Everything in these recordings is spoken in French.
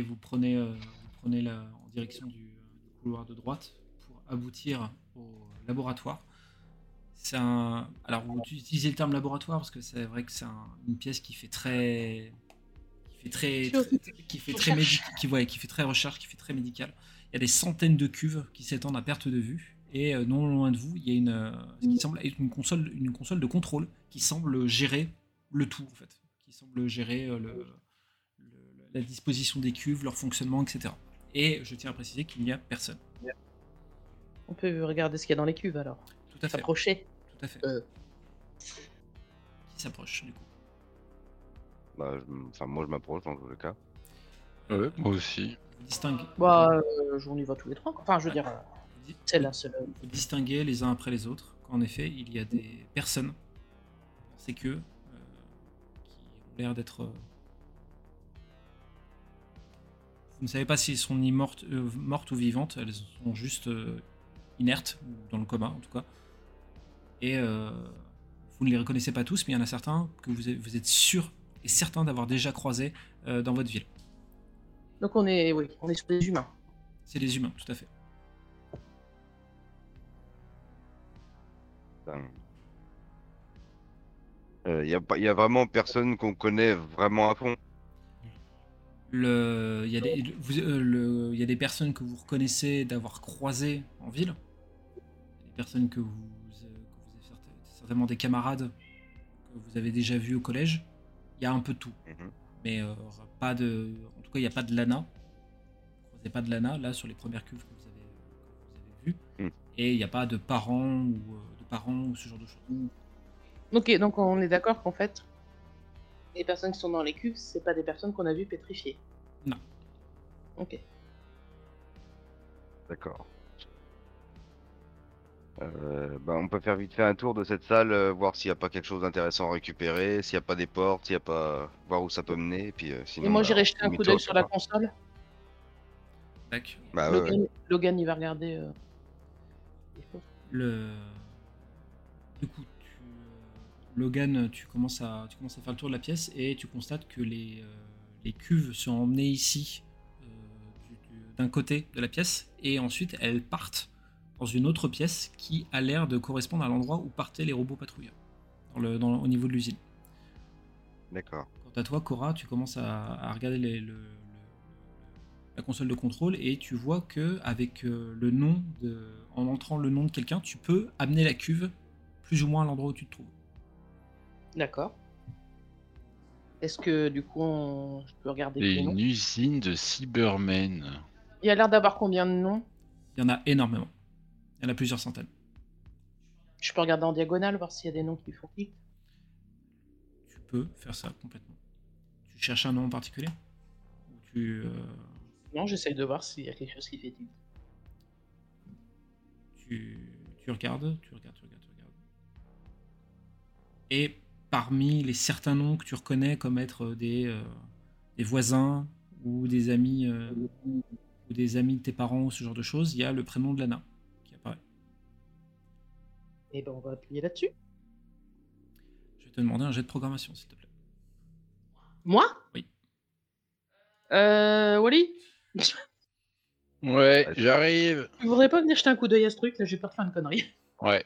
et vous prenez, euh, vous prenez la, en direction du, du couloir de droite pour aboutir au laboratoire. C'est un. Alors, vous utilisez le terme laboratoire parce que c'est vrai que c'est un- une pièce qui fait très. qui fait très. très- qui fait très médi- qui, ouais, qui fait très recherche, qui fait très médical. Il y a des centaines de cuves qui s'étendent à perte de vue. Et euh, non loin de vous, il y a une, euh, ce qui semble être une console, une console de contrôle qui semble gérer le tout, en fait. Qui semble gérer le- la disposition des cuves, leur fonctionnement, etc. Et je tiens à préciser qu'il n'y a personne. On peut regarder ce qu'il y a dans les cuves alors. Tout à fait. S'approcher. Tout à fait. Euh. Qui s'approche, du coup. Bah, je m- enfin, moi, je m'approche dans tous les cas. Ouais, moi aussi. Vous distinguez, Bah, euh, on y va tous les trois. Enfin, je veux dire, euh, c'est là, c'est là. vous distinguez les uns après les autres qu'en effet, il y a des personnes, c'est que, euh, qui ont l'air d'être. Vous ne savez pas s'ils sont ni mortes, euh, mortes ou vivantes, elles sont juste euh, inertes, ou dans le coma en tout cas. Et euh, vous ne les reconnaissez pas tous, mais il y en a certains que vous êtes, vous êtes sûr et certain d'avoir déjà croisés euh, dans votre ville. Donc on est, oui, on est sur des humains. C'est des humains, tout à fait. Il Euh, y, a pas- y a vraiment personne qu'on connaît vraiment à fond. Le- Il y, a des- le- vous- euh, le- il y a des personnes que vous reconnaissez d'avoir croisées en ville. Des personnes que vous, euh, que vous avez certain- certainement des camarades que vous avez déjà vus au collège. Il y a un peu de tout. Mhm. Mais euh, pas de. En tout cas, il n'y a pas de Lana. Vous croisez pas de Lana là sur les premières cuves que vous avez, que vous avez vues. Mhm. Et il n'y a pas de parents ou euh, de parents ou ce genre de choses. Ok, donc on est d'accord qu'en fait, les personnes qui sont dans les cuves, c'est pas des personnes qu'on a vues pétrifiées. Non. Ok. D'accord. Euh, bah, on peut faire vite fait un tour de cette salle, euh, voir s'il n'y a pas quelque chose d'intéressant à récupérer, s'il n'y a pas des portes, s'il n'y a pas. voir où ça peut mener. Et puis, euh, sinon, Et moi bah, j'irai jeter un coup d'œil sur la console. Tac. Bah ouais, ouais. Logan, Logan, il va regarder. euh. Le... Du coup. Logan, tu commences, à... tu commences à faire le tour de la pièce et tu constates que les, euh, les cuves sont emmenées ici euh, du- du- d'un côté de la pièce et ensuite elles partent dans une autre pièce qui a l'air de correspondre à l'endroit où partaient les robots patrouilleurs dans le, dans, au niveau de l'usine. D'accord. Quant à toi, Cora, tu commences à, à regarder les- le- le- la console de contrôle et tu vois que avec euh, le nom de, en entrant le nom de quelqu'un, tu peux amener la cuve plus ou moins à l'endroit où tu te trouves. D'accord. Est-ce que du coup on... je peux regarder les noms Une usine de Cybermen. Il y a l'air d'avoir combien de noms? Il y en a énormément. Il y en a plusieurs centaines. Je peux regarder en diagonale, voir s'il y a des noms qui font clic? Tu peux faire ça complètement. Tu cherches un nom en particulier? Ou tu, euh, Non, j'essaye de voir s'il y a quelque chose qui fait tilt. tu, tu regardes, tu regardes, tu regardes, tu regardes. Et parmi les certains noms que tu reconnais comme être des, euh, des voisins ou des amis euh, ou des amis de tes parents ou ce genre de choses, il y a le prénom de Lana qui apparaît. Et ben on va appuyer là-dessus. Je vais te demander un jet de programmation, s'il te plaît. Moi? Oui. Euh, Wally? Ouais, j'arrive. Tu voudrais pas venir jeter un coup d'œil à ce truc Là, j'ai peur de faire une connerie. Ouais.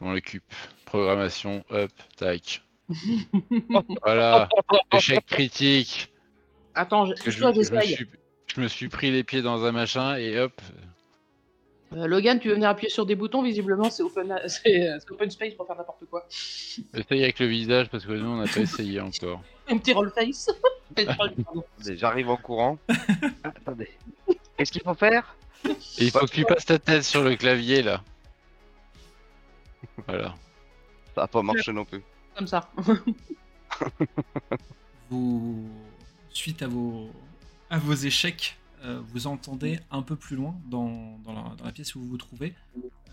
Je m'en occupe. Programmation, hop, tac. Voilà. Échec critique. Attends, je, je, toi, je me j'essaye. suis, je me suis pris les pieds dans un machin et hop. Euh, Logan, tu veux venir appuyer sur des boutons Visiblement, c'est open, c'est euh, c'est open space pour faire n'importe quoi. Essaye avec le visage parce que nous on n'a pas essayé encore. Un petit roll face. J'arrive en courant. Attendez. Qu'est-ce qu'il faut faire? Il faut que tu passes ta tête sur le clavier là. Voilà. Ça va pas marcher non plus. Comme ça. Vous, suite à vos, à vos échecs, euh, vous entendez un peu plus loin dans, dans la, dans la pièce où vous vous trouvez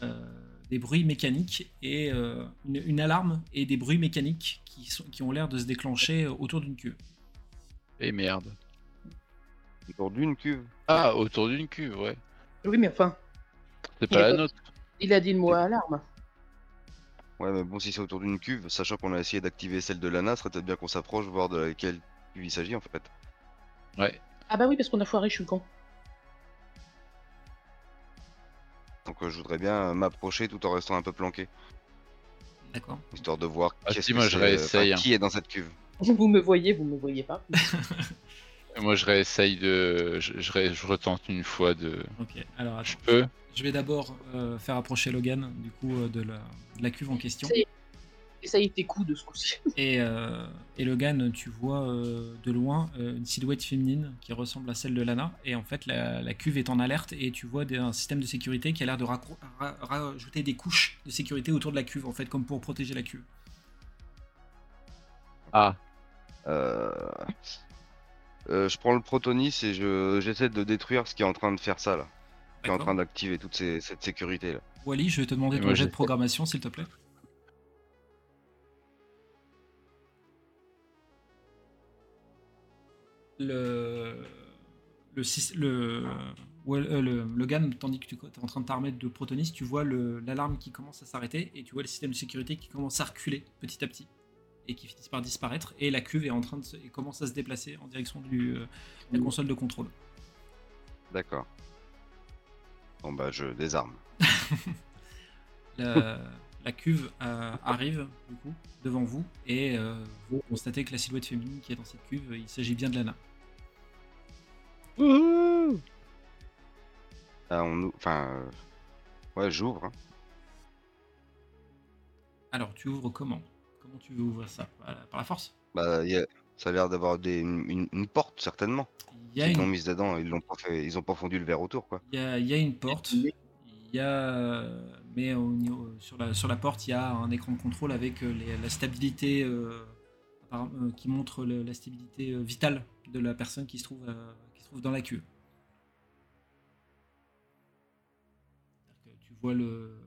euh, des bruits mécaniques et euh, une, une alarme et des bruits mécaniques qui, sont, qui ont l'air de se déclencher autour d'une cuve. Et merde. Autour d'une cuve. Ah, autour d'une cuve, ouais. Oui, mais enfin, C'est pas la pas- nôtre. il a dit le mot alarme. Ouais, mais bon, si c'est autour d'une cuve, sachant qu'on a essayé d'activer celle de Lana, serait peut-être bien qu'on s'approche, voir de laquelle cuve il s'agit en fait. Ouais. Ah bah oui, parce qu'on a foiré, je suis con. Donc euh, je voudrais bien euh, m'approcher tout en restant un peu planqué, D'accord. histoire de voir Ah, qu'est-ce si, que moi, je c'est, réessaye, enfin, qui est dans cette cuve. Vous me voyez, vous me voyez pas. Moi, je réessaye de. Je, je, ré- je retente une fois de. Ok. Alors, Je attends. peux Je vais d'abord euh, faire approcher Logan, du coup, euh, de, la, de la cuve en question. Essaye tes coups de ce coup-ci. Et, euh, et Logan, tu vois euh, de loin euh, une silhouette féminine qui ressemble à celle de Lana. Et en fait, la, la cuve est en alerte et tu vois des- un système de sécurité qui a l'air de ra- rajouter des couches de sécurité autour de la cuve, en fait, comme pour protéger la cuve. Ah, Euh, euh, je prends le protonis et je j'essaie de détruire ce qui est en train de faire ça là, qui est en train d'activer toute ces- cette sécurité là. Wally, je vais te demander Et ton jet de programmation, s'il te plaît. Le. Le, sys- le, ouais, euh, le Logan, tandis que tu es en train de t'armer de protonis, tu vois le- l'alarme qui commence à s'arrêter et tu vois le système de sécurité qui commence à reculer petit à petit et qui finit par disparaître. Et la cuve est en train de se- et commence à se déplacer en direction du, euh, de la console de contrôle. D'accord. Bon bah je désarme. La, la cuve euh, arrive du coup devant vous et euh, vous constatez que la silhouette féminine qui est dans cette cuve, il s'agit bien de Lana. Ah, on enfin, euh, ouais j'ouvre. hein. Alors tu ouvres comment? Comment tu veux ouvrir ça? Par la, par la force? Bah y a- ça a l'air d'avoir des une, une- une porte certainement. Il y, a Ils l'ont une, mise dedans, ils l'ont pas fait, ils ont pas fondu le verre autour quoi. il y a- il y a une porte, il y a, mais au niveau- sur, la, sur la porte il y a un écran de contrôle avec euh, les- la stabilité euh, euh, qui montre le- la stabilité euh, vitale de la personne qui se trouve, euh, qui se trouve dans la cuve. C'est-à-dire que Tu vois le,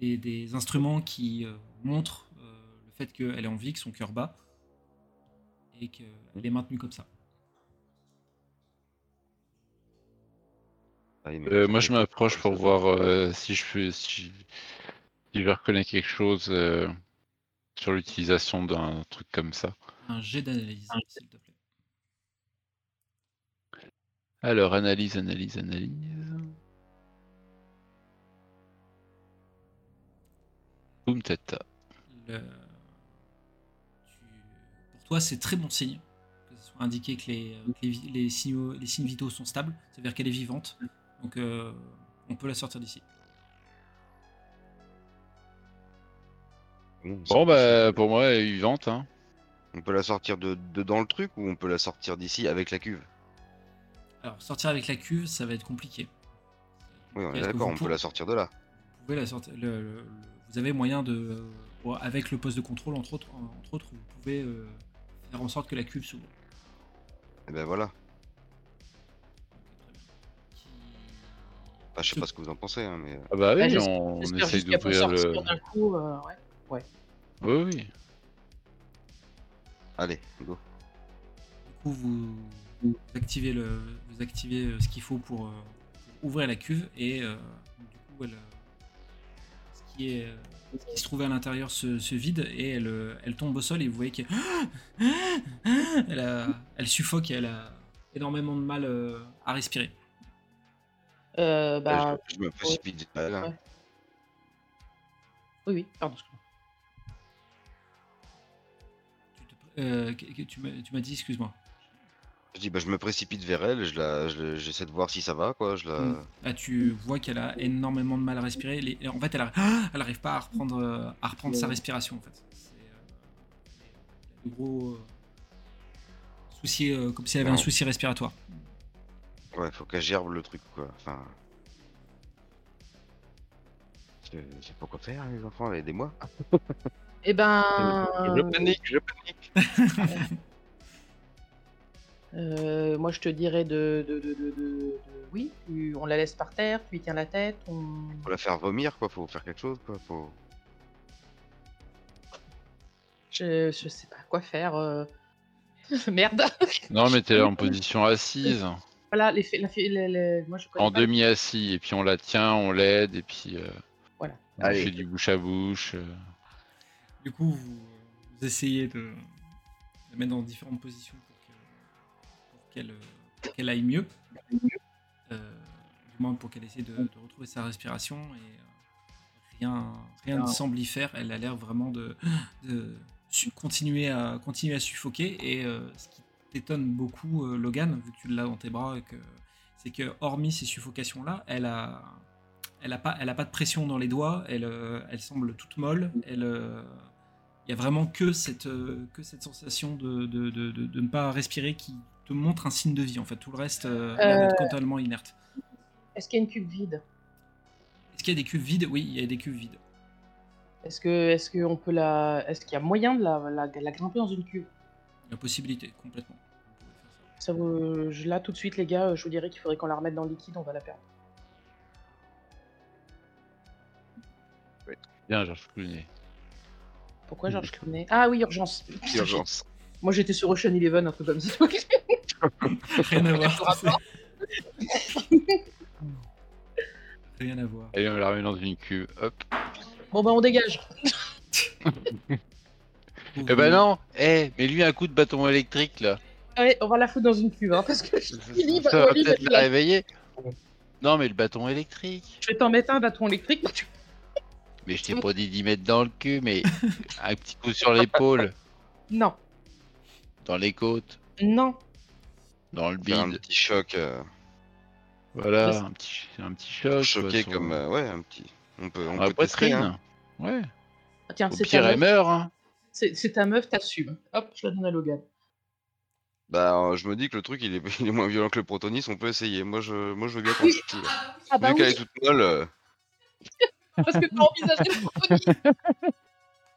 des, des instruments qui euh, montrent euh, le fait qu'elle est en vie, que son cœur bat, et qu'elle est maintenue comme ça. Ah, Euh, moi, je m'approche pour voir euh, si je peux, si, si je reconnais quelque chose euh, sur l'utilisation d'un truc comme ça. Un jet d'analyse, s'il te plaît. Alors, analyse, analyse, analyse. Boum, tata. Le- toi, c'est très bon signe que ce soit indiqué que les, que les, vi- les signaux, les signes vitaux sont stables, c'est-à-dire qu'elle est vivante. Donc, euh, on peut la sortir d'ici. Bon, bah, pour moi, elle est vivante. Hein. On peut la sortir de, de dans le truc ou on peut la sortir d'ici avec la cuve? Alors, sortir avec la cuve, ça va être compliqué. Oui, on est d'accord, on peut la sortir de là. Vous pouvez la sortir. le- le- le- vous avez moyen de, euh, avec le poste de contrôle, entre autres, entre autres, vous pouvez euh, faire en sorte que la cuve s'ouvre. Et ben voilà. Enfin, je sais pas ce que vous en pensez, hein, mais. euh, Ah bah oui, Bah, on, essaye d'ouvrir le... d'un coup. euh, ouais. Oui, oui. Allez, go. Du coup, vous, vous activez, le, vous activez euh, ce qu'il faut pour, euh, pour ouvrir la cuve et euh, du coup, elle, ce, qui est, euh, qui se trouvait à l'intérieur se, se vide et elle, euh, elle tombe au sol et vous voyez qu'elle elle, a- elle suffoque et elle a énormément de mal euh, à respirer. Euh, bah, je, je me précipite. vers elle, ouais. oui, oui, pardon. excuse-moi. Tu te- euh, tu m'as tu m'as dit, excuse-moi. Je dis, bah, je me précipite vers elle, je la, je- j'essaie de voir si ça va, quoi. Je la... Mm. Là, tu vois qu'elle a énormément de mal à respirer. Les- En fait, elle arrive, elle arrive pas à reprendre, à reprendre sa respiration. En fait, c'est euh, gros euh, soucis, euh, comme si elle avait un souci respiratoire. Ouais, faut qu'elle gerbe le truc, quoi. Enfin. Je je sais pas quoi faire, les enfants, aidez-moi. Eh ben, Je panique, je panique. euh, moi je te dirais de, de, de, de- de- de- oui, tu- on la laisse par terre, tu lui tiens la tête, on... Faut la faire vomir, quoi. Faut faire quelque chose, quoi. Faut. je, je sais pas quoi faire. euh. Merde. Non, mettez-la en position assise, voilà, les, la, moi je connais en pas- demi-assis, et puis on la tient, on l'aide, et puis euh, Voilà. on Allez. fait du bouche à bouche. euh. Du coup, vous, vous essayez de la mettre dans différentes positions qu'elle euh, qu'elle aille mieux. Euh, du moins pour qu'elle essaie de, de retrouver sa respiration. Et euh, rien, rien ne semble y faire. Elle a l'air vraiment de, de su- continuer, à, continuer à suffoquer. Et euh, ce qui t'étonne beaucoup, Logan, vu que tu l'as dans tes bras, que, c'est que hormis ces suffocations-là, elle a, elle a pas, elle a pas de pression dans les doigts. Elle, euh, elle semble toute molle. Elle, euh, il y a vraiment que cette, euh, que cette sensation de, de- de ne pas respirer qui te montre un signe de vie. En fait, tout le reste euh, l'air d'être Euh. totalement inerte. Est-ce qu'il y a une cuve vide? Est-ce qu'il y a des cuves vides? Oui, il y a des cuves vides. Est-ce que, est-ce qu'on peut la, est-ce qu'il y a moyen de la, la, la grimper dans une cuve? La possibilité, complètement. Ça. Vous, je- là tout de suite les gars, je vous dirais qu'il faudrait qu'on la remette dans le liquide, on va la perdre. Bien, Georges Clooney. Pourquoi Georges Clooney? Ah oui, urgence. Urgence. Moi j'étais sur Ocean Eleven, un truc comme ça. Rien à voir. rapport. Rien à voir. Allez, on la remet dans une cuve. Hop. bon bah on dégage. Eh ben non Eh, mais lui un coup de bâton électrique là. Allez, on va la foutre dans une cuve, hein, parce que va, Ça va peut-être la- réveiller. Non, mais le bâton électrique. Je vais t'en mettre un bâton électrique. Mais je t'ai pas dit d'y mettre dans le cul, mais un petit coup sur l'épaule, Non, dans les côtes, non. Dans le Faire un bide. petit choc. euh, Voilà, un petit, un petit choc. choqué quoi, comme. euh, ouais, un petit. On peut, on peut tester, poitrine. hein. Ouais. Ah, Tiens, Au c'est pire, ta, elle meuf, meurt. Hein. c'est ta meuf, t'assumes. Hop, je la donne à Logan. Bah, euh, je me dis que le truc il est, il est moins violent que le protonis, on peut essayer. Moi je, moi, je veux bien qu'on Oui. Ah bah Vu qu'elle oui, est toute molle. euh, parce que t'as envisagé le protonis.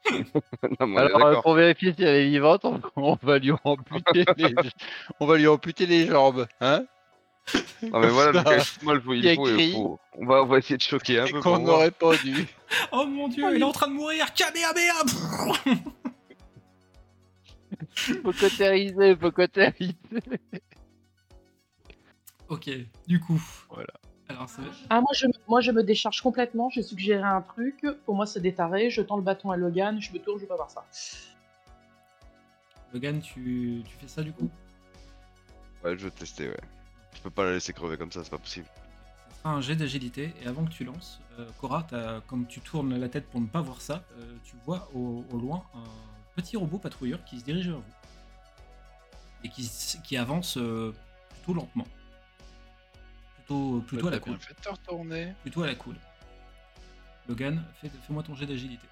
non, Alors, euh, pour vérifier si elle est vivante, on, on va lui amputer les, on va lui amputer les jambes, hein? Non, mais voilà, molle, faut- Il faut, il écrit. faut- On, va, on va essayer de choquer un Et peu. qu'on n'aurait pas dû. Oh mon dieu, il est en train de mourir Kamehameha Faut cautériser, faut. Ok, du coup. Voilà. Alors, Ah, moi je, moi je me décharge complètement, j'ai suggéré un truc. Pour moi c'est détaré, je tends le bâton à Logan, je me tourne, je veux pas voir ça. Logan, tu, tu fais ça du coup? Ouais, je veux tester, ouais. Je peux pas la laisser crever comme ça, c'est pas possible. Ça sera un jet d'agilité. Et avant que tu lances, euh, Cora, t'as- comme tu tournes la tête pour ne pas voir ça, euh, tu vois au, au loin un petit robot patrouilleur qui se dirige vers vous. Et qui, qui avance euh, plutôt lentement. Plutôt, plutôt à la cool. te retourner. Plutôt à la cool. Logan, fais- fais-moi ton jet d'agilité.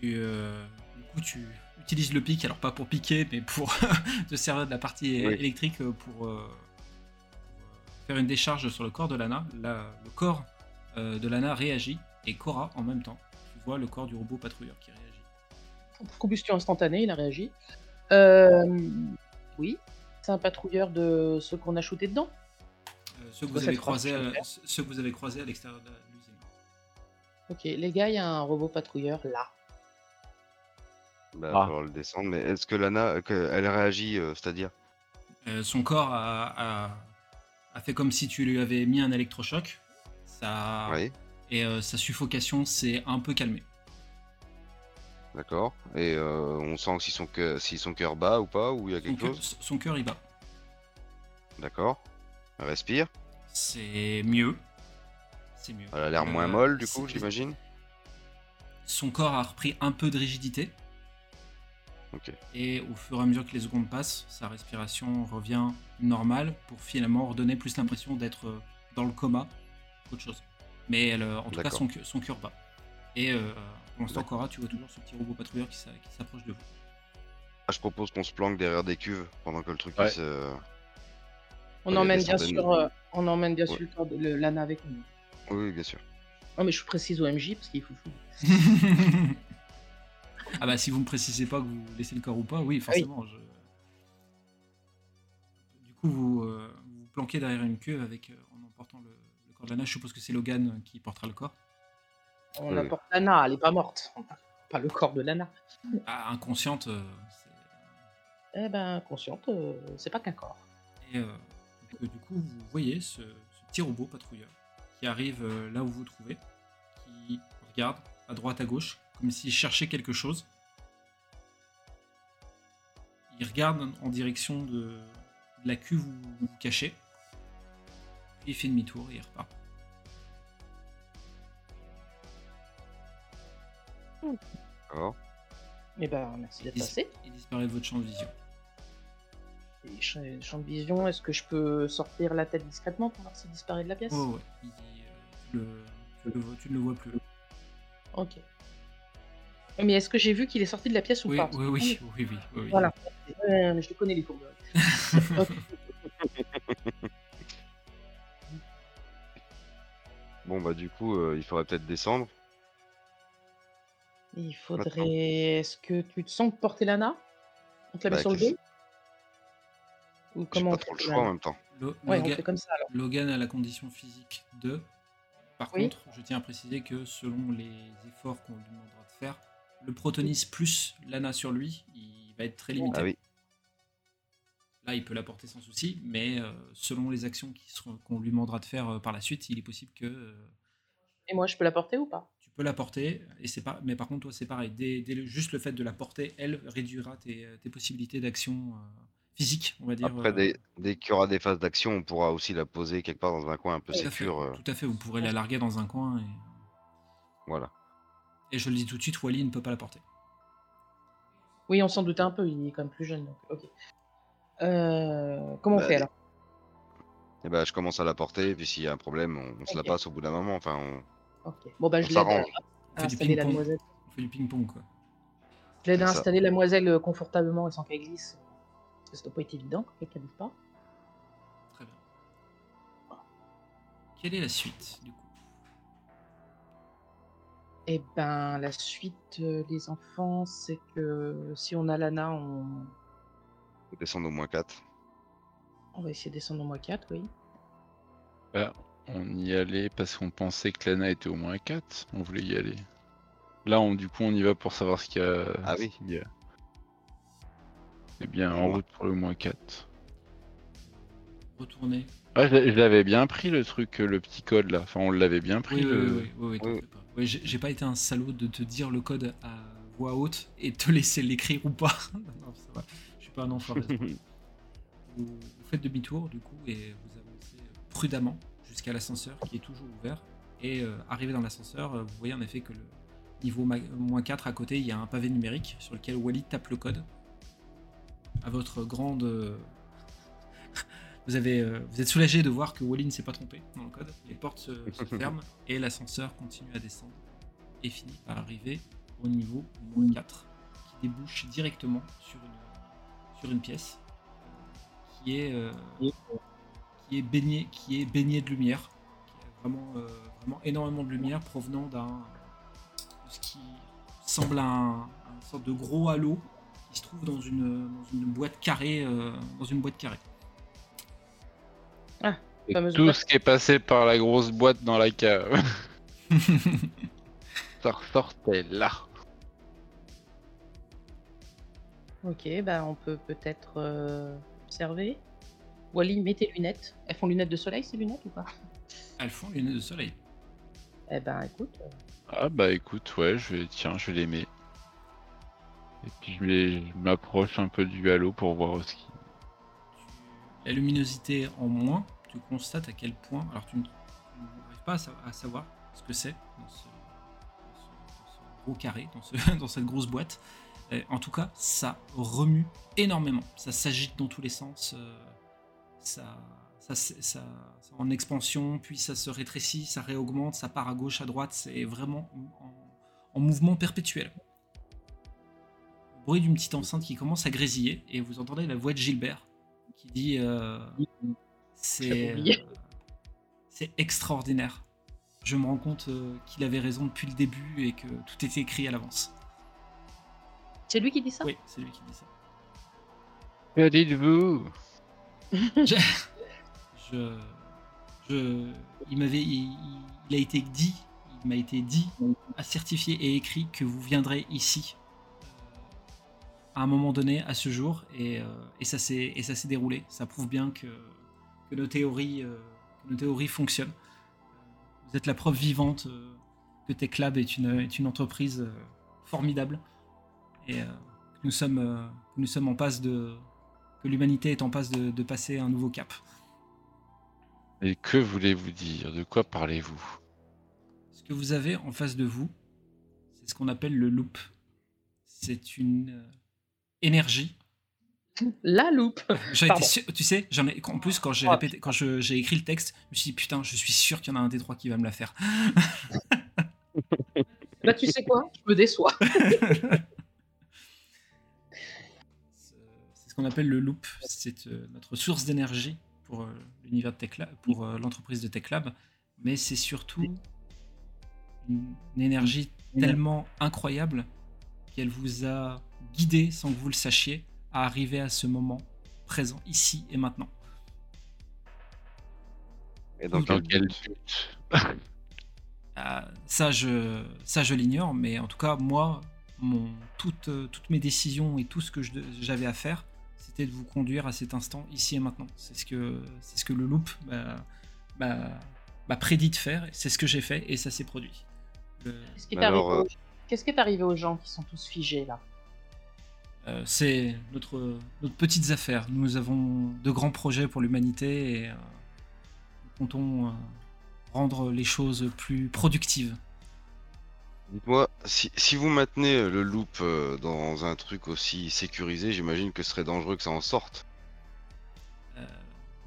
Tu, euh, du coup, tu utilises le pic, alors pas pour piquer, mais pour te servir de la partie Oui. électrique euh, pour, euh, pour, faire une décharge sur le corps de Lana. La- le corps euh, de Lana réagit et Cora en même temps. Tu vois le corps du robot patrouilleur qui réagit. Combustion instantanée, il a réagi. Euh, oui, c'est un patrouilleur de ceux qu'on a shooté dedans. Euh, ceux, que vous avez tu à, ceux que vous avez croisés à l'extérieur de l'usine. Ok, les gars, il y a un robot patrouilleur là. Bah, Ah. le descendre. Mais est-ce que Lana, que elle réagit, euh, c'est-à-dire? Euh, son corps a, a- a fait comme si tu lui avais mis un électrochoc. Ça, Oui, Et euh, sa suffocation s'est un peu calmée. D'accord. Et euh, on sent si son, cœur, si son cœur bat ou pas, ou il y a Son quelque cœur- chose son cœur y bat. D'accord. Elle respire. C'est mieux. C'est mieux. Elle a l'air moins Euh, molle, du coup, j'imagine. Son corps a repris un peu de rigidité. Ok. Et au fur et à mesure que les secondes passent, sa respiration revient normale pour finalement redonner plus l'impression d'être euh, dans le coma qu'autre chose. Mais elle, en tout cas, son, cœur- son cœur bat. Et euh, pour l'instant, D'accord. Cora, tu vois toujours ce petit robot patrouilleur qui s'a- qui s'approche de vous. Ah, je propose qu'on se planque derrière des cuves pendant que le truc Ouais. se. On y a emmène bien sûr, de- euh, on emmène bien Ouais. sûr le corps de- le- Lana avec nous. Oui, bien sûr. Non mais je précise au MJ parce qu'il faut fou. ah bah si vous me précisez pas que vous laissez le corps ou pas, oui forcément. je- Du coup vous euh, vous, vous planquez derrière une queue avec euh, en emportant le, le corps de Lana. Je suppose que c'est Logan qui portera le corps. On Oui. apporte Lana, elle est pas morte. Pas le corps de Lana. Ah, inconsciente, euh, c'est- Eh ben consciente, euh, c'est pas qu'un corps. Et euh, euh, du coup, vous voyez ce, ce petit robot patrouilleur qui arrive euh, là où vous vous trouvez, qui regarde à droite à gauche, comme s'il cherchait quelque chose. il regarde en direction de, de la cuve où vous vous cachez. Puis il fait demi-tour et il repart. D'accord. Eh ben, merci d'être Il, passé. il disparaît de votre champ de vision. Et ch- champ de vision, est-ce que je peux sortir la tête discrètement pour voir s'il disparaît de la pièce? Oh ouais, il dit, euh, tu, le, tu le vois- tu ne le vois plus. Ok. Mais est-ce que j'ai vu qu'il est sorti de la pièce ou Oui, pas? oui, oui, oui, oui, oui, oui. Voilà. Euh, mais je les connais les courbes. Bon bah du coup, euh, il faudrait peut-être descendre. Il faudrait. Est-ce que tu te sens porter Lana? On te la met Bah, sur le qu'est-ce- dos? Ou J'ai comment pas on trop le fait choix en même temps. Lo- Ouais, on Logan, fait comme ça alors. Logan a la condition physique 2. Par Oui. contre, je tiens à préciser que selon les efforts qu'on lui demandera de faire, le protonis plus l'ana sur lui, il va être très limité. Ah oui. Là, il peut l'apporter sans souci, mais euh, selon les actions qui seront- qu'on lui demandera de faire euh, par la suite, il est possible que euh, Et moi, je peux la porter ou pas? Peux la porter, et c'est pas, mais par contre, toi, c'est pareil. Dès, dès le- juste le fait de la porter, elle réduira tes, tes possibilités d'action euh, physique, on va dire. Après, euh, dès, dès qu'il y aura des phases d'action, on pourra aussi la poser quelque part dans un coin un peu tout à fait, sécure. euh, Tout à fait, vous pourrez la larguer dans un coin. Et, voilà. et je le dis tout de suite, Wally ne peut pas la porter. Oui, on s'en doutait un peu, il est quand même plus jeune. Donc... Ok. Euh, comment on Bah, fait alors? Et ben, je commence à la porter, et puis s'il y a un problème, on, on se la passe au bout d'un moment. Enfin, on- Ok. Bon, bah, je l'aide à, installer la ping-pong. demoiselle. On fait du ping-pong, quoi. Je l'aide à installer la demoiselle euh, confortablement et sans qu'elle glisse. Parce que ça doit pas être évident qu'elle glisse pas. Très bien. Quelle est la suite, du coup? Eh ben, la suite, euh, les enfants, c'est que si on a Lana, on, faut descendre au moins 4. on va essayer de descendre au moins 4, oui. Bah, on y allait parce qu'on pensait que Lana était au moins 4. On voulait y aller. Là, on, du coup, on y va pour savoir ce qu'il y a. Ah oui. qu'il y a. Eh bien, en route pour le moins 4. Retourner. Ah, je l'avais bien pris le truc, euh, le petit code là. Enfin, on l'avait bien pris. Oui, oui, le... oui, oui, oui, oui, t'en Oui. fais pas. Oui, j'ai j'ai pas été un salaud de te dire le code à voix haute et te laisser l'écrire ou pas. non, ça va. Je suis pas un enfoiré. vous, vous faites demi-tour, du coup, et vous avancez prudemment jusqu'à l'ascenseur qui est toujours ouvert. Et euh, arrivé dans l'ascenseur, euh, vous voyez en effet que le niveau moins 4 à côté, il y a un pavé numérique sur lequel Wally tape le code. À votre grande. euh, Vous, avez, euh, vous êtes soulagé de voir que Wally ne s'est pas trompé dans le code. Les portes se, se ferment et l'ascenseur continue à descendre et finit par arriver au niveau moins 4 qui débouche directement sur une, sur une pièce qui est, euh, qui est baignée qui est baignée de lumière qui a vraiment, euh, vraiment énormément de lumière provenant d'un ce qui semble un, un sorte de gros halo qui se trouve dans une, dans une boîte carrée euh, dans une boîte carrée Et fameuse tout boîte. ce qui est passé par la grosse boîte dans la cave. Ça ressortait là. Ok, bah on peut peut-être euh, observer. Wally, mets tes lunettes. Elles font lunettes de soleil, ces lunettes ou pas? Elles font lunettes de soleil Eh ben écoute, euh, Ah bah écoute, ouais, je vais, tiens, je les mets. Et puis je les- je m'approche un peu du halo pour voir ce qui. la luminosité en moins, tu constates à quel point. Alors, tu n'arrives pas à, sa- à savoir ce que c'est dans ce, dans ce- dans ce gros carré, dans, ce- dans cette grosse boîte. Euh, en tout cas, ça remue énormément. Ça s'agite dans tous les sens. euh, ça, ça, ça, ça en expansion, puis ça se rétrécit, ça réaugmente, ça part à gauche, à droite. C'est vraiment en, en mouvement perpétuel. Le bruit d'une petite enceinte qui commence à grésiller, et vous entendez la voix de Gilbert qui dit euh, c'est euh, c'est extraordinaire. Je me rends compte euh, qu'il avait raison depuis le début et que tout était écrit à l'avance. c'est lui qui dit ça? Oui, c'est lui qui dit ça. Que dites-vous? Il m'avait, il, a été dit, m'a été dit, certifié et écrit que vous viendrez ici euh, à un moment donné, à ce jour, et, euh, ça s'est, déroulé. Ça prouve bien que, nos théories, euh, nos théories fonctionnent. Vous êtes la preuve vivante que TechLab est une, est une entreprise formidable et nous sommes, nous sommes en passe de. Que l'humanité est en passe de, de passer un nouveau cap. Et que voulez-vous dire? De quoi parlez-vous? Ce que vous avez en face de vous, c'est ce qu'on appelle le loop. C'est une euh, énergie. La loupe. Sûr- tu sais, j'en ai, en plus quand j'ai Ah. répété, quand j'ai écrit le texte, je me suis dit putain, je suis sûr qu'il y en a un des trois qui va me la faire. Là, tu sais quoi? Je me déçois. qu'on appelle le loop. C'est euh, notre source d'énergie pour euh, l'univers de Tech Lab- pour euh, l'entreprise de Tech Lab, mais c'est surtout une, énergie tellement incroyable qu'elle vous a guidé sans que vous le sachiez à arriver à ce moment présent ici et maintenant. Et Dans quel but Euh, ça, je, ça, je l'ignore, mais en tout cas, moi, mon, toutes, toutes mes décisions et tout ce que j'avais à faire, de vous conduire à cet instant, ici et maintenant. C'est ce que, c'est ce que le loop m'a- m'a m'a prédit de faire, c'est ce que j'ai fait et ça s'est produit. Le- Qu'est-ce qui alors, arrivé euh, aux- Qu'est-ce qui est arrivé aux gens qui sont tous figés là? Euh, c'est notre, notre petites affaires. Nous avons de grands projets pour l'humanité et euh, nous comptons euh, rendre les choses plus productives. Dites-moi, si, si vous maintenez euh, le loop euh, dans un truc aussi sécurisé, j'imagine que ce serait dangereux que ça en sorte. Euh,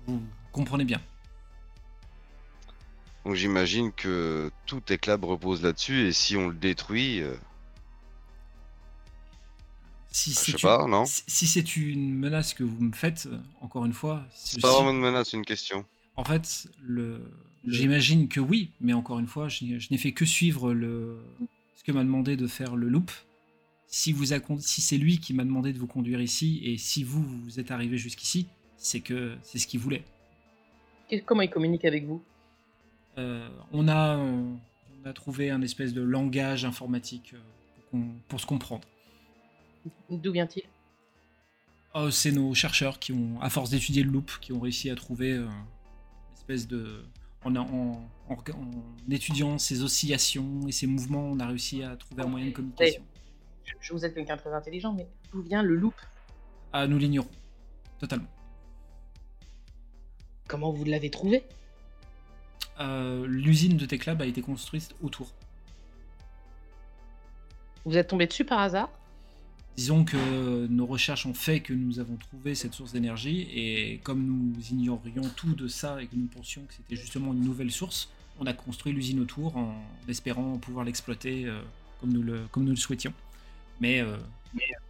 vous comprenez bien. Donc j'imagine que tout Eclab repose là-dessus et si on le détruit, euh, Si je c'est sais une- pas, non si- si c'est une menace que vous me faites, encore une fois, C'est pas vraiment une menace, une question. en fait, le... j'imagine que oui, mais encore une fois, je n'ai je n'ai fait que suivre le... ce que m'a demandé de faire le loop. Si, vous a si c'est lui qui m'a demandé de vous conduire ici, et si vous, vous êtes arrivé jusqu'ici, c'est que c'est ce qu'il voulait. Comment ils communiquent avec vous? Euh, on, a, on a trouvé un espèce de langage informatique euh, pour, pour se comprendre. D'où vient-il? Oh, c'est nos chercheurs qui ont, à force d'étudier le loop, qui ont réussi à trouver euh, une espèce de. En, en- en- en étudiant ses oscillations et ses mouvements, on a réussi à trouver un moyen de communication. je, je vous êtes quelqu'un de très intelligent, mais d'où vient le loop? Ah, nous l'ignorons. Totalement. Comment vous l'avez trouvé? Euh, L'usine de Techlab a été construite autour. Vous êtes tombé dessus par hasard? Disons que nos recherches ont fait que nous avons trouvé cette source d'énergie et comme nous ignorions tout de ça et que nous pensions que c'était justement une nouvelle source, on a construit l'usine autour en espérant pouvoir l'exploiter euh, comme, nous le, souhaitions. Mais, euh,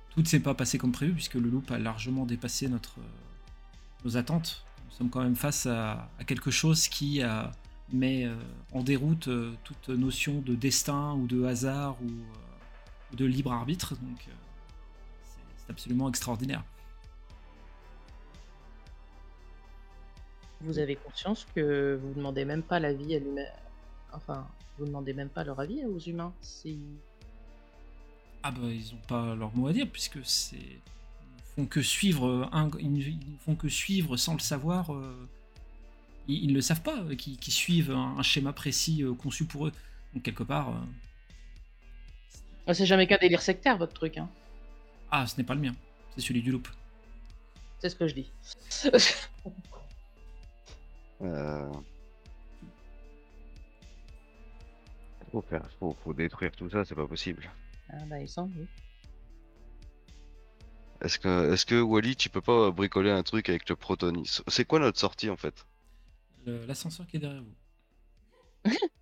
tout ne s'est pas passé comme prévu puisque le loop a largement dépassé notre, euh, nos attentes. Nous sommes quand même face à, quelque chose qui met en déroute toute notion de destin ou de hasard ou, de libre arbitre. C'est- absolument extraordinaire. Vous avez conscience que vous demandez même pas l'avis à l'humain. Enfin, vous demandez même pas leur avis aux humains. Si... Ah bah ils ont pas leur mot à dire puisque c'est ils font que suivre un ils ne font que suivre sans le savoir euh, ils, ne le savent pas euh, qu'ils qu'ils suivent un, un schéma précis euh, conçu pour eux donc quelque part euh, Ah, C'est jamais qu'un délire sectaire, votre truc. Hein. Ah ce n'est pas le mien c'est celui du loop C'est ce que je dis. Euh... Faut, faire, faut, faut détruire tout ça, c'est pas possible. ah, bah, il semble, oui. Est-ce que, est-ce que Wally, tu peux pas bricoler un truc avec le protonis? C'est quoi notre sortie en fait? L'ascenseur qui est derrière vous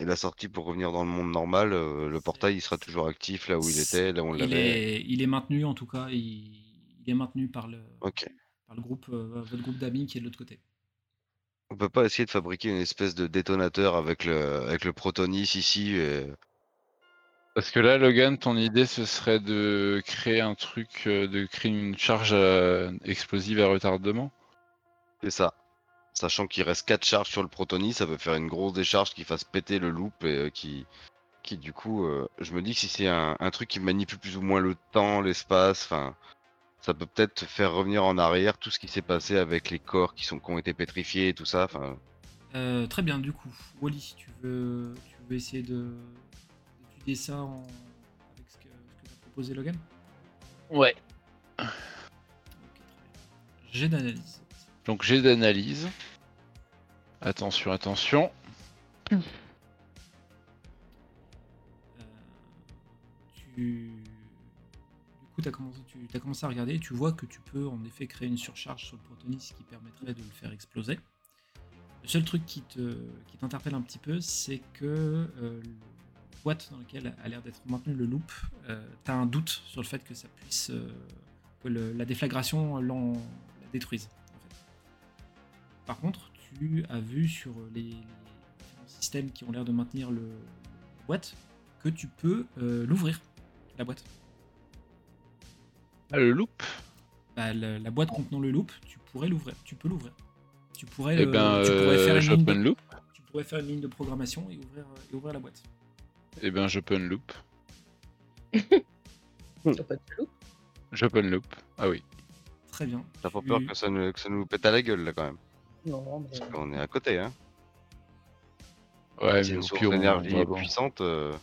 Et la sortie pour revenir dans le monde normal, euh, le portail il sera toujours actif là où il était, là où on il l'avait. est, il est maintenu en tout cas il, il est maintenu par le, Ok. par le groupe euh, votre groupe d'amis qui est de l'autre côté On peut pas essayer de fabriquer une espèce de détonateur avec le, avec le protonis ici et... Parce que là, Logan, ton idée, ce serait de créer un truc, euh, de créer une charge euh, explosive à retardement? C'est ça. Sachant qu'il reste 4 charges sur le protonis, ça peut faire une grosse décharge qui fasse péter le loop et euh, qui, qui du coup, euh, je me dis que si c'est un, un truc qui manipule plus ou moins le temps, l'espace, enfin, ça peut peut-être faire revenir en arrière tout ce qui s'est passé avec les corps qui sont qui ont été pétrifiés et tout ça. Enfin, Euh, très bien, du coup, Wally, tu veux, tu veux essayer de étudier ça en... avec ce que, ce que t'a proposé Logan? Ouais. Ok, très bien. J'ai d'analyse. Donc j'ai d'analyse. Attention, attention. Euh, tu... Du coup, as, commencé, tu as commencé à regarder tu vois que tu peux en effet créer une surcharge sur le protonis qui permettrait de le faire exploser. Le seul truc qui te qui t'interpelle un petit peu, c'est que euh, la boîte dans laquelle a l'air d'être maintenu le loop, tu as un doute sur le fait que ça puisse. euh, que la déflagration l'en- détruise. Par contre, tu as vu sur les, systèmes qui ont l'air de maintenir le, la boîte que tu peux euh, l'ouvrir, la boîte. Ah, le loop? Bah, la, la boîte contenant le loop, tu pourrais l'ouvrir. Tu peux l'ouvrir. Tu pourrais, Eh euh, ben, tu pourrais faire euh, une ligne open de, loop. tu pourrais faire une ligne de programmation et ouvrir, et ouvrir la boîte. Eh ben, j'open loop. T'as pas de loup J'open loop. Ah oui. Très bien. T'as pas Tu- peur que ça, nous, que ça nous pète à la gueule là quand même Non, mais... Parce qu'on est à côté, hein. Ouais, C'est mais une au source pire, on- d'énergie puissante. euh,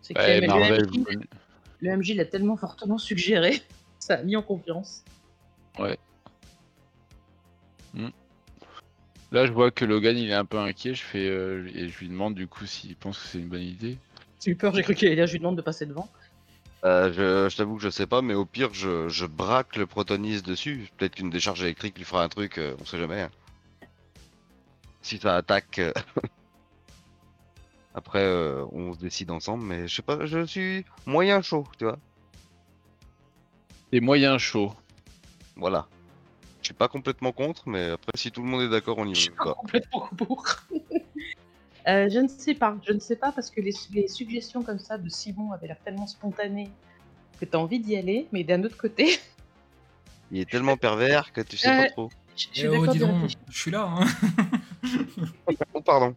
C'est que Ouais, le, MJ, vous- le MJ l'a tellement fortement suggéré, ça a mis en confiance. Là, je vois que Logan il est un peu inquiet. Je fais euh, et je lui demande du coup s'il pense que c'est une bonne idée. J'ai eu peur, j'ai cru qu'il allait dire, je lui demande de passer devant. Euh, je je t'avoue que je sais pas, mais au pire, je, je braque le protonis dessus. Peut-être qu'une décharge électrique lui fera un truc, euh, on sait jamais. hein. Si ça attaque. euh, Après, euh, on se décide ensemble, mais je sais pas, je suis moyen chaud, tu vois. C'est moyen chaud. Voilà. Je suis pas complètement contre, mais après, si tout le monde est d'accord, on y Je suis va. quoi. complètement pour. Euh, je ne sais pas, je ne sais pas parce que les, les suggestions comme ça de Simon avaient l'air tellement spontanées que t'as envie d'y aller, mais d'un autre côté, Il est tellement pervers que tu sais Euh, pas trop. je je Eh suis oh, dis donc, je suis là. Hein. Oh, pardon.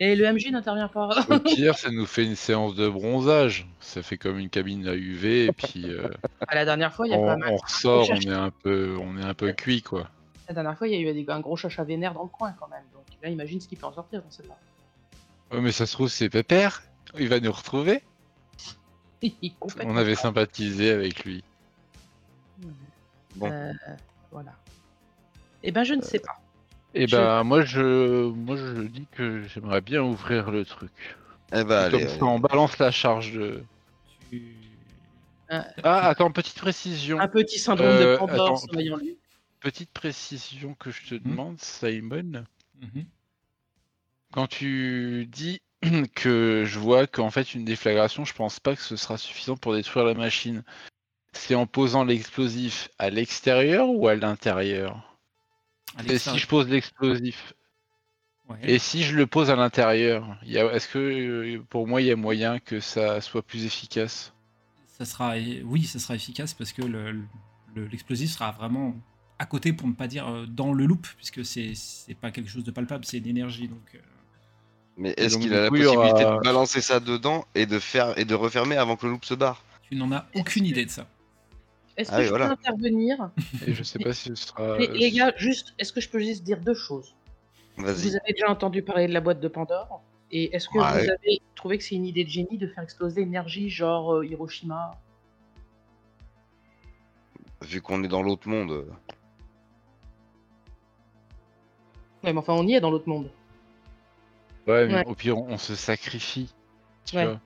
Et le MJ n'intervient pas. Au pire, ça nous fait une séance de bronzage. Ça fait comme une cabine à UV et puis euh, Ah, la dernière fois, il y a on, quand même on ressort, on est un peu, on est un peu cuit quoi. La dernière fois, il y a eu un gros chacha vénère dans le coin quand même. Donc là, imagine ce qui peut en sortir, on sait pas. Ouais, mais ça se trouve c'est Pépère. Il va nous retrouver. On avait sympathisé avec lui. Bon. Euh, voilà. Eh ben, je ne sais pas. Et Je- ben moi je, moi je dis que j'aimerais bien ouvrir le truc. Eh bah, Comme allez, ça, allez. on balance la charge de. Tu- Ah attends, petite précision. Un petit syndrome Euh, de Pandore, attends. Petite précision que je te Hmm. demande, Simon. Mhm. Quand tu dis que je vois qu'en fait une déflagration, je pense pas que ce sera suffisant pour détruire la machine. C'est en posant l'explosif à l'extérieur ou à l'intérieur? Et si je pose l'explosif? Ouais. Et si je le pose à l'intérieur, est-ce que euh, pour moi il y a moyen que ça soit plus efficace? Ça sera, oui, ça sera efficace parce que le- le- l'explosif sera vraiment à côté, pour ne pas dire euh, dans le loop, puisque c'est pas quelque chose de palpable, c'est d'énergie. Donc, euh, Mais est-ce qu'il a la aura- possibilité de balancer ça dedans et de faire et de refermer avant que le loop se barre? Tu n'en as aucune idée de ça. Est-ce que Ah je voilà. peux intervenir? Et je sais pas si ce sera. les, les gars, juste, est-ce que je peux juste dire deux choses? Vous avez déjà entendu parler de la boîte de Pandore? Et est-ce que Ouais. vous avez trouvé que c'est une idée de génie de faire exploser l'énergie genre euh, Hiroshima? Vu qu'on est dans l'autre monde. euh, Ouais, mais enfin, on y est dans l'autre monde. Ouais, mais Ouais. au pire on, on se sacrifie. tu Ouais. vois,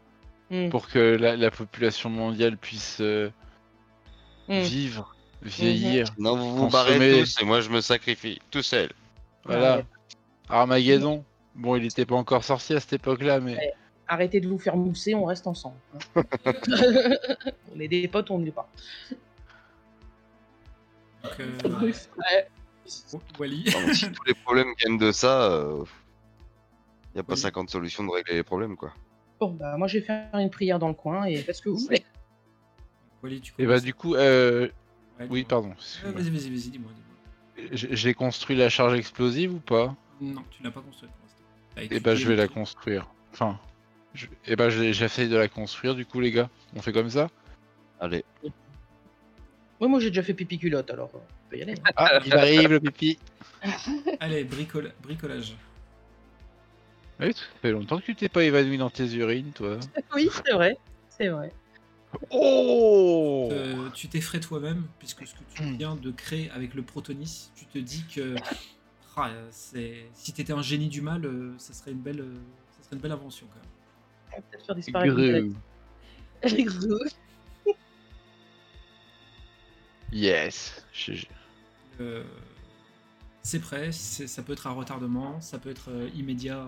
Hmm, pour que la, la population mondiale puisse euh, hmm. vivre, vieillir. Non, vous vous barrez tous et moi je me sacrifie tout seul. Voilà. Ouais. Armageddon. Bon, il était pas encore sorti à cette époque-là, mais Ouais. Arrêtez de vous faire mousser, on reste ensemble. hein. on est des potes, on ne l'est pas. Donc, euh, Ouais. Wally. Si tous les problèmes viennent de ça, il n'y a pas Oui. 50 solutions de régler les problèmes quoi. Bon, bah, moi, je vais faire une prière dans le coin et faites ce que vous voulez. Wally, tu et bah commences. du coup, euh... Ouais, oui, pardon. Euh. Vas-y, vas-y, vas-y, dis-moi. dis-moi. J'ai construit la charge explosive ou pas? Non, tu l'as pas construite pour l'instant. Et étudié bah je vais la construire. Enfin, je... et bah j'ai- j'essaye de la construire du coup les gars. On fait comme ça? Allez, Ouais, moi, j'ai déjà fait pipi culotte, alors euh, on peut y aller. hein. Ah, il arrive le pipi. Allez, bricol- bricolage. Oui, ça fait longtemps que tu t'es pas évanoui dans tes urines, toi. Oui, c'est vrai. C'est vrai. Oh Euh, tu t'effraies toi-même, puisque ce que tu Hmm. viens de créer avec le Protonis, tu te dis que ah, c'est... si tu étais un génie du mal, euh, ça, serait une belle, euh, ça serait une belle invention quand même. Peut-être faire disparaître tête. Greu. Yes. Je- Euh, c'est prêt, c'est- ça peut être un retardement, ça peut être euh, immédiat,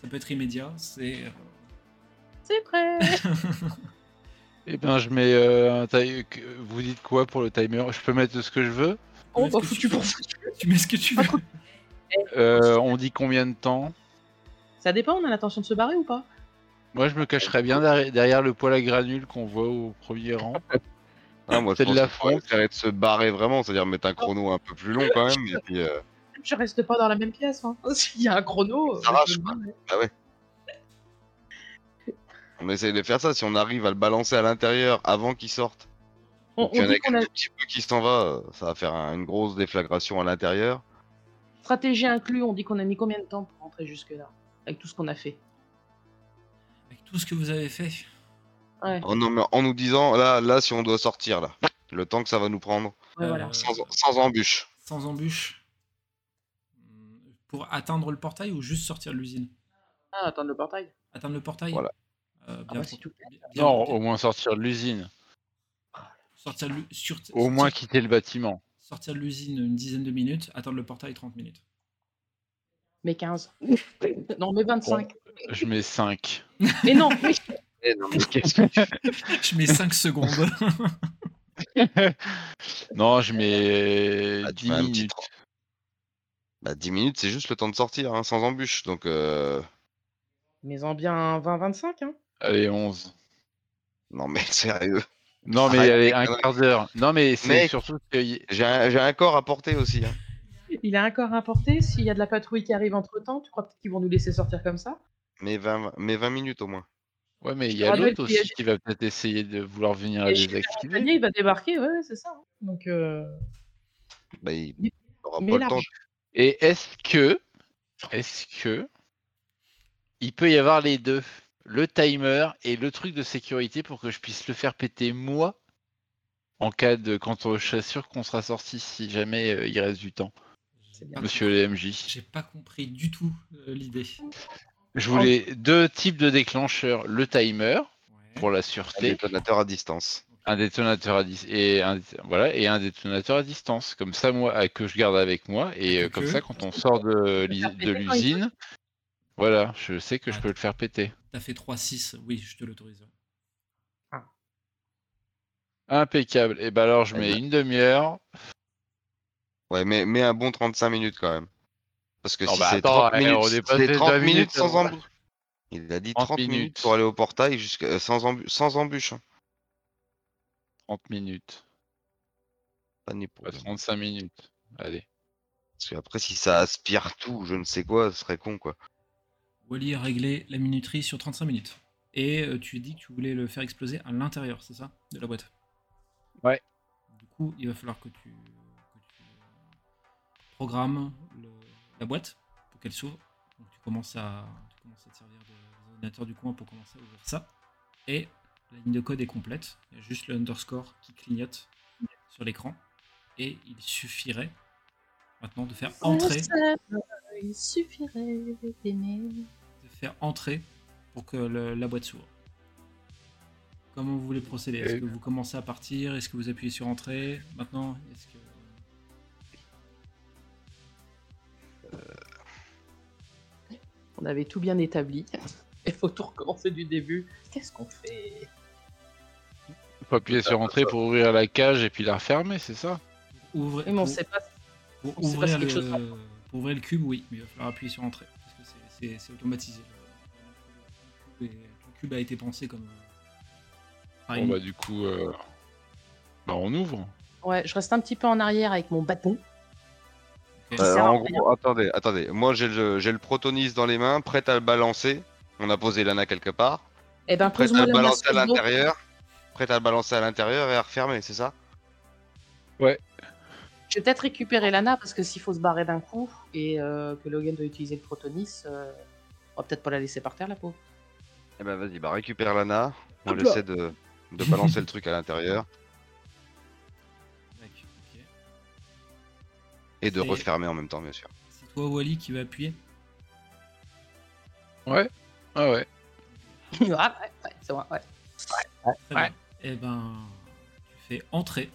ça peut être immédiat, c'est... euh, C'est prêt. Eh ben, je mets euh, un ti- que- Vous dites quoi pour le timer? Je peux mettre ce que je veux? Que foutu tu pour mets ce que tu veux. Euh, On dit combien de temps? Ça dépend, on a l'intention de se barrer ou pas Moi, je me cacherais bien derrière, le poêle à granules qu'on voit au premier rang. Ah, moi, je C'est de pense la essayer de se barrer vraiment, c'est-à-dire mettre un chrono un peu plus long quand même. Et puis, euh, Je reste pas dans la même pièce. Hein. S'il y a un chrono, euh, Ça arrache, je quoi. barre. bah ouais. On essaye de faire ça. Si on arrive à le balancer à l'intérieur avant qu'il sorte, On, qu'il y on en a dit qu'on a un petit peu qui s'en va, euh, ça va faire un- une grosse déflagration à l'intérieur. stratégie inclus, on dit qu'on a mis combien de temps pour rentrer jusque-là Avec tout ce qu'on a fait? Avec tout ce que vous avez fait, Ouais, Oh non, mais en nous disant, là, là, si on doit sortir, là, le temps que ça va nous prendre, ouais, Euh, voilà. sans, sans embûche. sans embûche, pour atteindre le portail ou juste sortir de l'usine Ah, attendre le portail. Atteindre le portail Voilà. Euh, Ah bah, pour- si tout plaît. bien- Non, au moins sortir de l'usine. sortir de sur- Au moins sortir- quitter le bâtiment. sortir de l'usine une dizaine de minutes, attendre le portail 30 minutes. Mais 15. non, mais 25. Je mets 5. Mais non, mais Eh non, mais qu'est-ce que tu fais? Je mets 5 secondes. non, je mets Ah, tu 10 mets un petit minutes. Bah, 10 minutes, c'est juste le temps de sortir, hein, sans embûche. Donc, euh... mais en bien 20-25. Hein. Allez, 11. non, mais sérieux. Non, mais Arrête allez, les un quart d'heure. Non, mais c'est surtout que. J'ai un, corps à porter aussi. Hein. Il a un corps importé. S'il y a de la patrouille qui arrive entre temps, tu crois peut-être qu'ils vont nous laisser sortir comme ça? Mais 20, mais 20 minutes au moins. Ouais, mais il y a l'autre aussi qui va peut-être essayer de vouloir venir Gilbert désactiver. Montagnier, il va débarquer, ouais, c'est ça. hein. Donc, euh, Bah, il Mais- n'aura mais pas le temps. Et est-ce que. Est-ce que. Il peut y avoir les deux Le timer et le truc de sécurité pour que je puisse le faire péter moi en cas de. Quand on- je serai sûr qu'on sera sorti si jamais euh, il reste du temps. c'est bien. Monsieur le MJ. J'ai pas compris du tout euh, l'idée. Je voulais deux types de déclencheurs. Le timer Ouais. pour la sûreté. détonateur à distance. Un détonateur à dis- et un, voilà et un détonateur à distance comme ça moi à- que je garde avec moi et euh, comme ça quand on sort de, l'usine voilà je sais que je peux le faire péter T'as fait 3-6, oui, je te l'autorise. impeccable et ben alors je Eh mets ben. une demi-heure Ouais, mais, mais un bon 35 minutes quand même. Parce que Non, si bah, c'est attends, 30 eh, minutes, on si dépasse c'est les 30 20 minutes minutes, sans on- embûche. Il a dit 30 30 minutes minutes. pour aller au portail jusqu'à euh, sans, embu- sans embûche. hein. 30 minutes Pas pour pas 35 minutes allez Parce qu'après, si ça aspire tout, je ne sais quoi, ce serait con quoi. Wally a réglé la minuterie sur 35 minutes. Et euh, tu dis que tu voulais le faire exploser à l'intérieur, c'est ça De la boîte? Ouais. Du coup, il va falloir que tu, que tu, programmes le- la boîte pour qu'elle s'ouvre. Donc tu commences, à, tu commences à te servir de- des ordinateurs du coin pour commencer à ouvrir ça. Et la ligne de code est complète. Il y a juste le underscore qui clignote sur l'écran. Et il suffirait maintenant de faire entrer Il suffirait d'aimer. de faire entrer pour que le- la boîte s'ouvre. Comment vous voulez procéder? Est-ce Euh, que vous commencez à partir? Est-ce que vous appuyez sur entrée maintenant Est-ce que... On avait tout bien établi. Il faut tout recommencer du début? Qu'est-ce qu'on fait? Faut appuyer sur entrée pour ouvrir la cage et puis la refermer c'est ça? Ouvrez- Oui, mais on pour- sait pas. pour on sait pas ouvrir si quelque chose le... pour ouvrir le cube, oui, mais il va falloir appuyer sur entrée. Parce que c'est- c'est c'est automatisé. Le, le cube est- le cube a été pensé comme... euh, bon bah du coup euh, bah on ouvre Ouais, je reste un petit peu en arrière avec mon bâton. Euh, en gros, attendez, attendez. Moi, j'ai le, j'ai le protonis dans les mains, prêt à le balancer. On a posé l'ana quelque part. Eh ben, Prêt à le balancer à l'intérieur. À le balancer à l'intérieur et à refermer, c'est ça? Je vais peut-être récupérer l'ANA parce que s'il faut se barrer d'un coup et euh, que Logan doit utiliser le protonis, euh, On va peut-être pas la laisser par terre, la pauvre. Eh ben vas-y, bah récupère l'ANA. On Hop là. essaie de, de balancer le truc à l'intérieur et de refermer en même temps, bien sûr. C'est toi, Wally, qui va appuyer? Ouais. Ah ouais. ouais, ouais, ouais, c'est vrai, ouais. Très Ouais. Bien. Eh ben, tu fais entrer.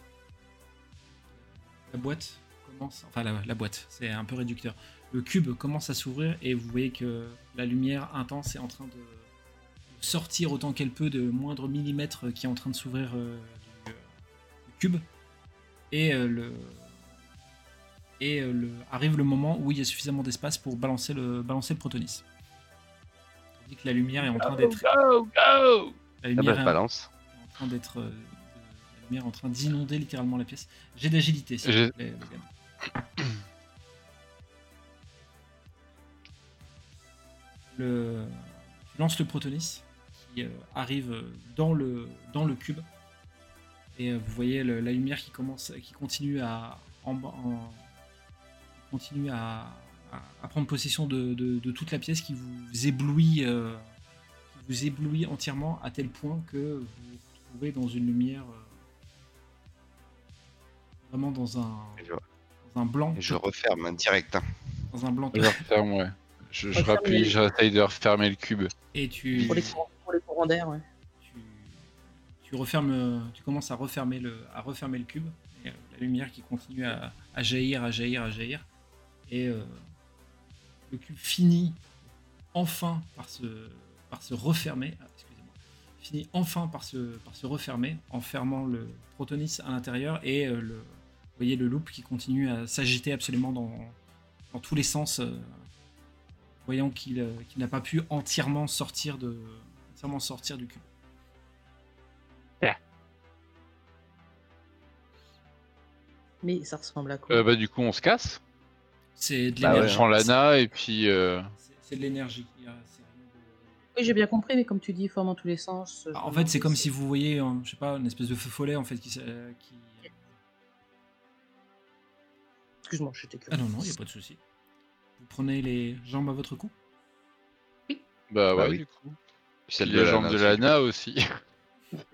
La boîte commence. Enfin, la, la boîte, c'est un peu réducteur. Le cube commence à s'ouvrir et vous voyez que la lumière intense est en train de sortir autant qu'elle peut de moindre millimètre qui est en train de s'ouvrir euh, du, euh, du cube. Et euh, le. Et euh, le, arrive le moment où il y a suffisamment d'espace pour balancer le, balancer le protonis. Tandis que la lumière est en train d'être. Go, go La Ah lumière bah est- balance. Train d'être. euh, la lumière en train d'inonder littéralement la pièce. J'ai d'agilité, s'il vous plaît. Le... Tu lances le protonis qui euh, arrive euh, dans le, dans le cube. Et vous voyez le- la lumière qui commence, qui continue à, en, en- continue à, à- à prendre possession de, de- de toute la pièce qui vous éblouit, euh, qui vous éblouit entièrement à tel point que vous dans une lumière euh, vraiment dans un, Et je, dans un blanc, et je referme direct. hein. dans un blanc. Je referme, ouais. Je, je rappuie, les- j'essaye de refermer le cube. Et tu, Pour les, courants- pour les courants d'air, ouais. tu, tu refermes, euh, tu commences à refermer le, à refermer le cube. Et, euh, la lumière qui continue à, à jaillir, à jaillir, à jaillir. Et euh, le cube finit enfin par se, par se refermer. Ah. Finit enfin par se, par se refermer en fermant le protonis à l'intérieur et euh, le, vous voyez le loop qui continue à s'agiter absolument dans, dans tous les sens, euh, voyant qu'il euh, qu'il n'a pas pu entièrement sortir de entièrement sortir du cube. Mais ça ressemble à quoi? Euh, bah du coup on se casse. C'est de Bah ouais, On l'énergie. prend l'ANA et puis... euh, C'est- de l'énergie. C'est Oui, j'ai bien compris, mais comme tu dis, forme dans tous les sens. Ah, En fait, c'est comme si vous voyez, euh, je sais pas, une espèce de feu follet en fait qui. euh, qui... Excuse-moi, j'étais Ah curieux. non non, il y a pas de souci. Vous prenez les jambes à votre cou? Bah, Bah ouais oui. du coup. Celle les jambes de l'ANA aussi.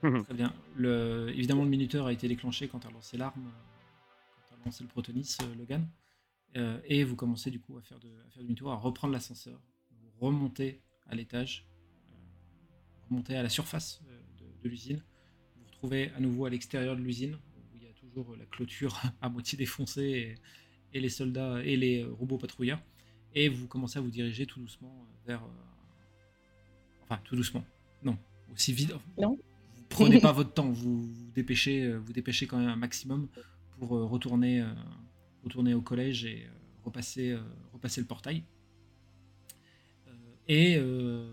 Très bien. Le... Évidemment, le minuteur a été déclenché quand tu as lancé l'arme, euh, quand as lancé le protonis, euh, Logan. Euh, et vous commencez du coup à faire, de, à faire demi-tour, à reprendre l'ascenseur. Vous remontez à l'étage, euh, remontez à la surface euh, de, de l'usine. Vous vous retrouvez à nouveau à l'extérieur de l'usine, où il y a toujours la clôture à moitié défoncée et, et les soldats et les euh, robots patrouilleurs. Et vous commencez à vous diriger tout doucement vers. Enfin, tout doucement. Non, aussi vite. Non. Vous prenez pas votre temps, vous vous dépêchez, vous dépêchez quand même un maximum pour retourner, retourner au collège et repasser, repasser le portail. Et, euh,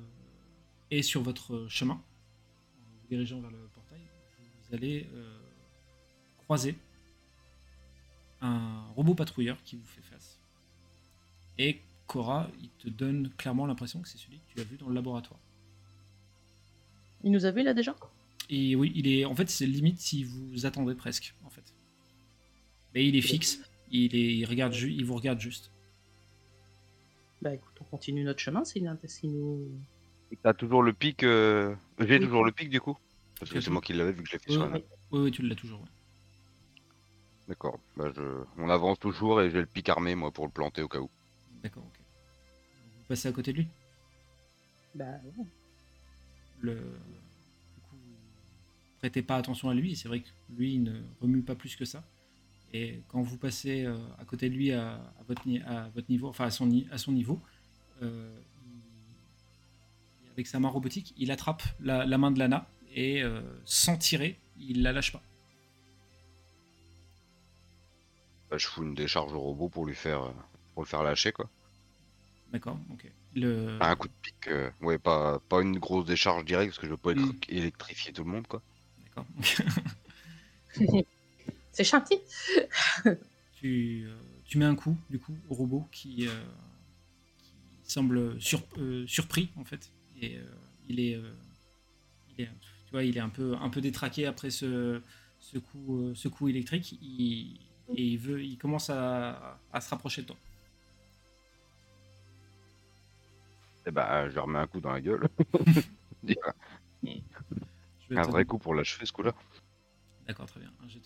et sur votre chemin, en vous dirigeant vers le portail, vous allez euh, croiser un robot patrouilleur qui vous fait face. Et Cora, il te donne clairement l'impression que c'est celui que tu as vu dans le laboratoire. Il nous a vu là déjà? Et oui, il est. En fait, c'est limite si vous attendez presque, en fait. Mais il est fixe. Il est. Il regarde. ju- Il vous regarde juste. Bah écoute, on continue notre chemin s'il s'il nous. Et T'as toujours le pic. euh, J'ai Oui. toujours le pic du coup Parce que c'est moi qui l'avais vu que je l'ai fait Oui, sur oui. l'ANA. Oui, oui, tu l'as toujours. ouais. D'accord. Bah, je... On avance toujours et j'ai le pic armé moi pour le planter au cas où. D'accord, ok. Vous passez à côté de lui? Bah ouais. Le. Du coup, vous prêtez pas attention à lui. C'est vrai que lui, il ne remue pas plus que ça. Et quand vous passez euh, à côté de lui à, à votre, ni- à votre niveau, enfin à son, ni- à son niveau, euh, il- avec sa main robotique, il attrape la, la main de Lana et euh, sans tirer, il la lâche pas. Bah, je fous une décharge au robot pour lui faire. pour le faire lâcher quoi. D'accord, ok. Le... Un coup de pic. euh, Ouais, pas, pas une grosse décharge directe parce que je veux pas être Mm. électrifier tout le monde quoi. D'accord. C'est chantier tu, euh, tu mets un coup du coup au robot qui, euh, qui semble sur- euh, surpris en fait et euh, il est euh, il est tu vois il est un peu un peu détraqué après ce ce coup euh, ce coup électrique il, et il veut il commence à, à se rapprocher de toi Eh ben, je leur mets un coup dans la gueule. Un vrai coup pour l'achever, ce coup-là. D'accord, très bien. Un jet de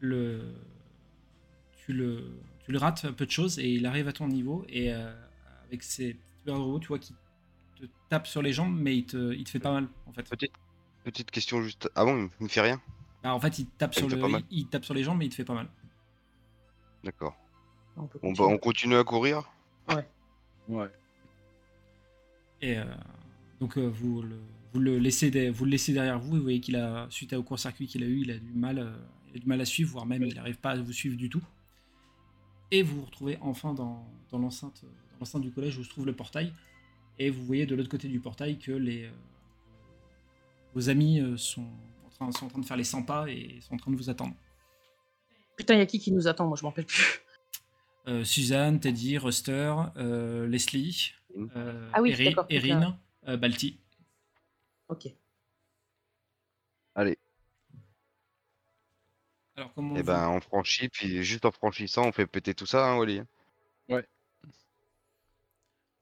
Le... Tu, le... tu le rates un peu de choses et il arrive à ton niveau. Et euh, avec ses de robot, tu vois qu'il te tape sur les jambes, mais il te, il te fait pas mal en fait. petite, petite question juste. Ah bon, il me fait rien Bah, en fait, il tape Il sur le, il, il tape sur les jambes, mais il te fait pas mal. D'accord. On continue à courir? Ouais. Et euh, donc euh, vous, le, vous, le laissez de- vous le laissez derrière vous. Et vous voyez qu'il a, suite au court-circuit qu'il a eu, il a du mal, euh, il a du mal à suivre, voire même il n'arrive pas à vous suivre du tout. Et vous vous retrouvez enfin dans, dans l'enceinte, du collège où se trouve le portail. Et vous voyez de l'autre côté du portail que les, euh, vos amis euh, sont, en train, sont en train de faire les 100 pas et sont en train de vous attendre. Putain, y a qui qui nous attend? Moi, je m'en rappelle plus. Euh, Suzanne, Teddy, Ruster, euh, Leslie, euh, Ah oui. Erin, euh, Balti. Ok. Allez. Alors comment Et vous- ben, on franchit, puis juste en franchissant, on fait péter tout ça, hein, Wally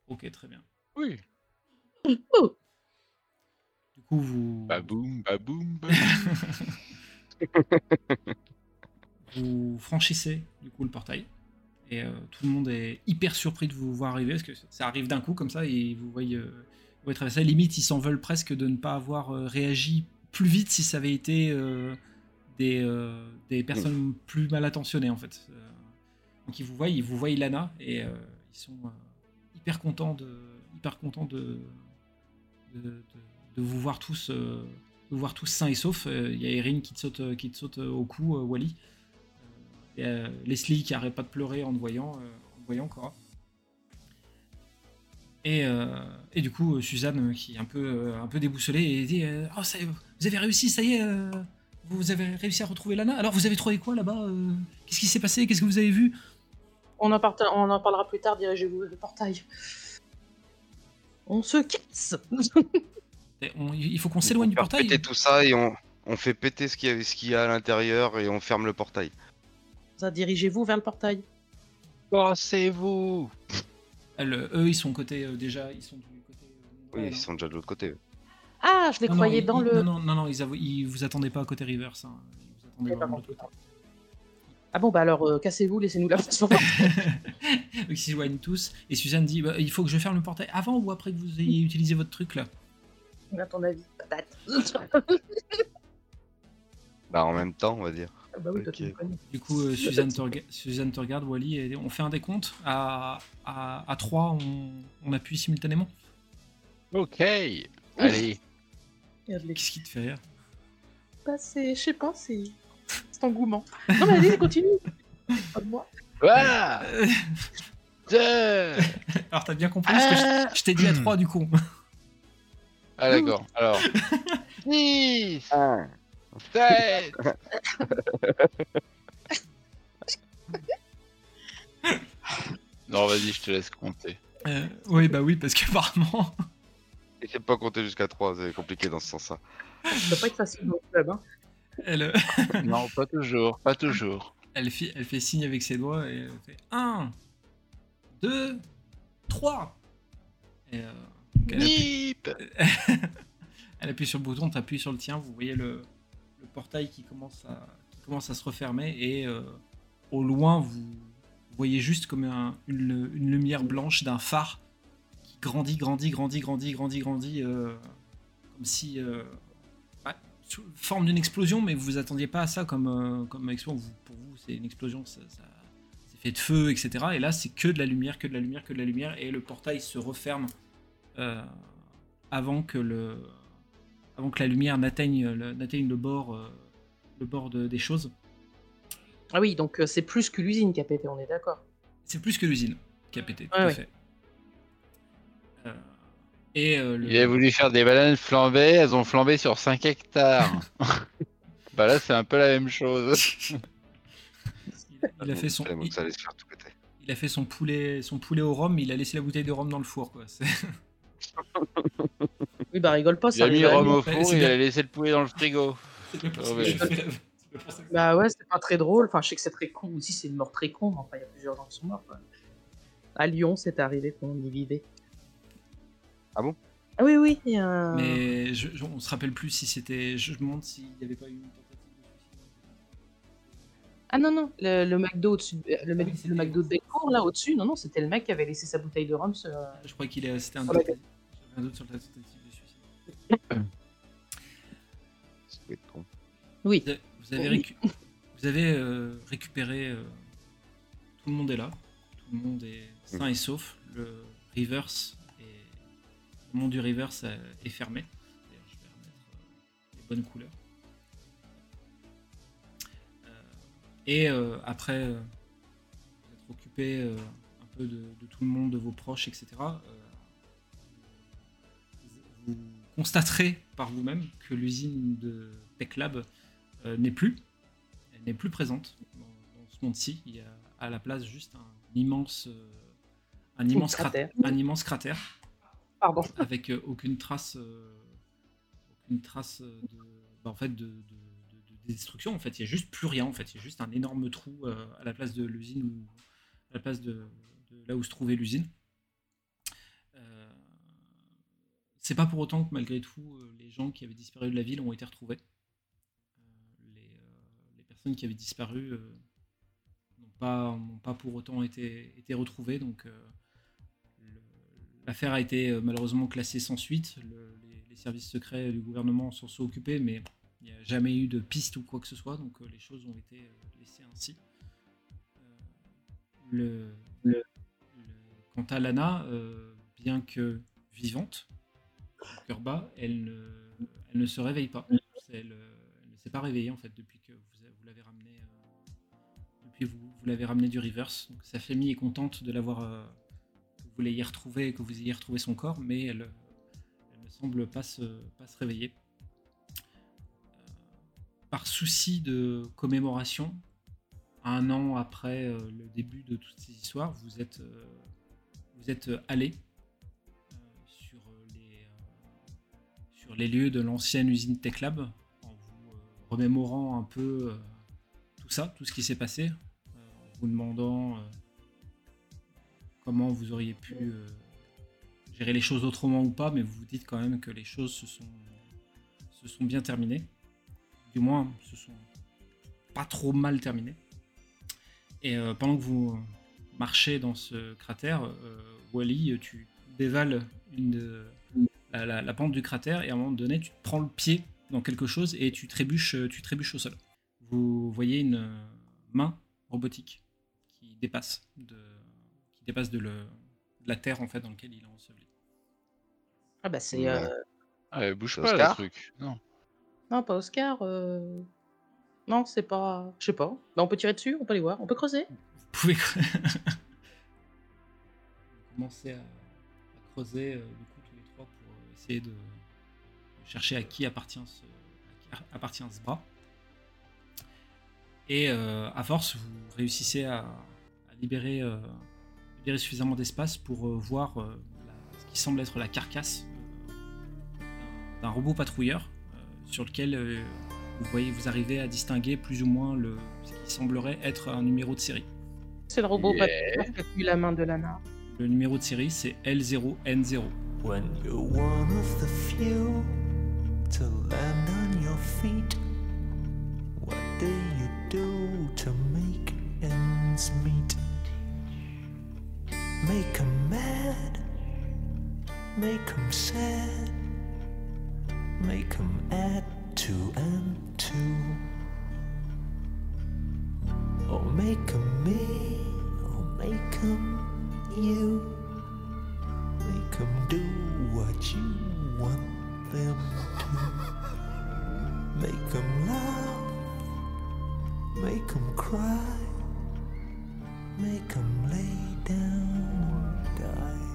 Ok, très bien. Oui. Oh Du coup, vous, Baboum, baboum, baboum. vous franchissez du coup le portail. Et euh, tout le monde est hyper surpris de vous voir arriver parce que ça arrive d'un coup comme ça et vous voyez, euh, vous voyez traverser. Limite, ils s'en veulent presque de ne pas avoir euh, réagi plus vite si ça avait été euh, des, euh, des personnes plus mal attentionnées en fait. Euh, donc ils vous voient, ils vous voient Lana et euh, ils sont hyper contents de, hyper contents de, vous voir tous, de voir tous sains et saufs. Il y a Erin qui te saute, qui te saute au cou, Wally. Et, Leslie qui arrête pas de pleurer en te voyant, en te voyant Cora. Et, du coup, Suzanne qui est un peu, un peu déboussolée et dit Oh, ça vous avez réussi, ça y est, vous avez réussi à retrouver Lana. Alors, vous avez trouvé quoi là-bas euh, Qu'est-ce qui s'est passé Qu'est-ce que vous avez vu? On en, parta- on en parlera plus tard, dirigez-vous vers le portail. On se casse on- Il faut qu'on s'éloigne On du fait portail. péter tout ça et on, on fait péter ce qu'il y, a- ce qu'il y a à l'intérieur et on ferme le portail. Ça, dirigez-vous vers le portail. Elle, euh, eux, ils sont côté euh, déjà, ils sont du côté. euh, Oui, ils sont déjà de l'autre côté. Ah, je les Non, croyais dans le... Non, non, non, ils, avou- ils vous attendaient pas à côté Rivers. hein. Ils vous attendaient J'avais pas vraiment de l'autre compris. côté. Ah bon, bah alors, euh, cassez-vous, laissez-nous la place. Ils s'éloignent tous. Et Suzanne dit bah, il faut que je ferme le portail avant ou après que vous ayez utilisé votre truc là? À ton avis, patate. Bah, en même temps, on va dire. Ah bah oui, toi, Ok. tu me connais. Du coup, euh, Suzanne, te rega- Suzanne te regarde, Wally, et on fait un décompte. À, à, à 3, on, on appuie simultanément. Ok. Allez. Qu'est-ce qui te fait rire? Bah, c'est, je sais pas, c'est, c'est engouement. Non, mais allez, continue. Pas de moi. Voilà. Euh, Deux. Alors, t'as bien compris parce que je, je t'ai dit à 3 du coup. Ah d'accord. Alors. 10, 7. Non, vas-y, je te laisse compter. Euh, oui, bah oui, parce qu'apparemment. Et c'est pas compter jusqu'à 3, c'est compliqué dans ce sens-là. Ça doit pas être facile dans le club, hein. Elle, euh, Non, pas toujours, pas toujours. elle, fait, elle fait signe avec ses doigts et elle fait 1, 2, 3. Et euh, elle, appuie, elle appuie sur le bouton, t'appuies sur le tien, vous voyez le, le portail qui commence à, qui commence à se refermer et euh, au loin vous voyez juste comme un- une, une lumière blanche d'un phare qui grandit, grandit, grandit, grandit, grandit, grandit, euh, comme si euh, ouais, sous forme d'une explosion, mais vous vous attendiez pas à ça comme euh, comme explosion. Vous- pour vous, c'est une explosion, ça, ça- c'est fait de feu, etc. Et là, c'est que de la lumière, que de la lumière, que de la lumière, et le portail se referme euh, avant que le avant que la lumière n'atteigne le, n'atteigne le bord le bord de- des choses. Ah oui, donc c'est plus que l'usine qui a pété, on est d'accord. C'est plus que l'usine qui a pété, tout Ouais, à fait. Euh, et euh, le- Il a voulu faire des bananes flambées, elles ont flambé sur 5 hectares. bah là, c'est un peu la même chose. il a fait son il, il a fait poulet son poulet au rhum, il a laissé la bouteille de rhum dans le four quoi. C'est- Oui, bah rigole pas, Il ça a mis le rhum au four, il a laissé le poulet dans le frigo. Bah ouais, c'est pas pas très drôle. Enfin, je sais que c'est très con aussi, c'est une mort très con, mais enfin, il y a plusieurs gens qui sont morts. quoi. À Lyon, c'est arrivé qu'on y vivait. Ah bon? Ah oui, oui, il y a un- Mais je, je- on se rappelle plus si c'était. Je me demande s'il n'y avait pas eu une tentative de suicide. Ah non, non, le, le McDo au-dessus, de- le, oui, McDo de Belcourt, là, au-dessus, non, non, c'était le mec qui avait laissé sa bouteille de rhum sur... Je crois qu'il est. C'était un, j'avais un doute sur la tentative de suicide. Oui. Vous avez, vous avez récu- vous avez, euh, récupéré. euh, tout le monde est là. Tout le monde est sain et sauf. Le reverse. Le monde du reverse euh, est fermé. D'ailleurs, je vais remettre euh, les bonnes couleurs. Euh, et après, vous êtes occupé un peu de, de tout le monde, de vos proches, etc. vous constaterez par vous-même que l'usine de Tech Lab n'est plus. Elle n'est plus présente dans, dans ce monde-ci. Il y a à la place juste un immense, un immense cratère. cratère, un immense cratère Avec euh, aucune trace, euh, aucune trace euh, de, bah, en fait, de, de- de- de destruction. En fait, il y a juste plus rien. En fait, il y a juste un énorme trou à la place de l'usine à la place de, là où se trouvait l'usine. C'est pas pour autant que malgré tout, les gens qui avaient disparu de la ville ont été retrouvés. Les, personnes qui avaient disparu n'ont pas, pas pour autant été, été retrouvées. Donc, l'affaire a été euh, malheureusement classée sans suite. Le- les, les services secrets du gouvernement s'en sont occupés, mais il n'y a jamais eu de piste ou quoi que ce soit. Donc, euh, les choses ont été euh, laissées ainsi. Le, le- le- quant à Lana, bien que vivante, cœur bas, elle ne, elle ne se réveille pas. Elle, elle ne s'est pas réveillée en fait depuis que vous, l'avez ramenée. euh, depuis vous, vous l'avez ramenée du reverse. Donc sa famille est contente de l'avoir, euh, l'ayez retrouvée, que vous ayez retrouvé son corps, mais elle, ne semble pas se, pas se réveiller. Euh, par souci de commémoration, un an après euh, le début de toutes ces histoires, vous êtes, euh, vous êtes allé sur, les, sur les lieux de l'ancienne usine Tech Lab en vous remémorant un peu tout ça, tout ce qui s'est passé, en vous demandant comment vous auriez pu euh, gérer les choses autrement ou pas, mais vous vous dites quand même que les choses se sont, se sont bien terminées. Du moins, se sont pas trop mal terminées. Et euh, pendant que vous marchez dans ce cratère, euh, Wally, tu dévales une de- la, la- la pente du cratère et à un moment donné, tu prends le pied dans quelque chose et tu trébuches, tu trébuches au sol. Vous voyez une main robotique qui dépasse de, dépasse de, le, de la terre en fait dans laquelle il est enseveli. Ah bah c'est... Euh, Ah, elle bouge pas, le Oscar truc. Non. Non, pas Oscar. euh, Non, c'est pas... Je sais pas. Bah, on peut tirer dessus, on peut les voir, on peut creuser. Vous pouvez commencez à, à creuser euh, du coup tous les trois pour essayer de, de chercher à qui appartient ce, à qui appartient ce bras. Et euh, à force, vous réussissez à, à libérer, euh, libérer suffisamment d'espace pour euh, voir euh, la- ce qui semble être la carcasse euh, d'un- robot patrouilleur euh, sur lequel euh, vous voyez, vous arrivez à distinguer plus ou moins le, ce qui semblerait être un numéro de série. C'est le robot Yeah. patrouilleur qui a la main de Lana. Le numéro de série, c'est L0N0. When you're one of the few to land on your feet, what do you do to make ends meet? Make 'em mad, make 'em sad, make 'em add two and two. Or make 'em me, or make 'em you. Make 'em do what you want them to. Make 'em laugh, make 'em cry, make 'em late down, die.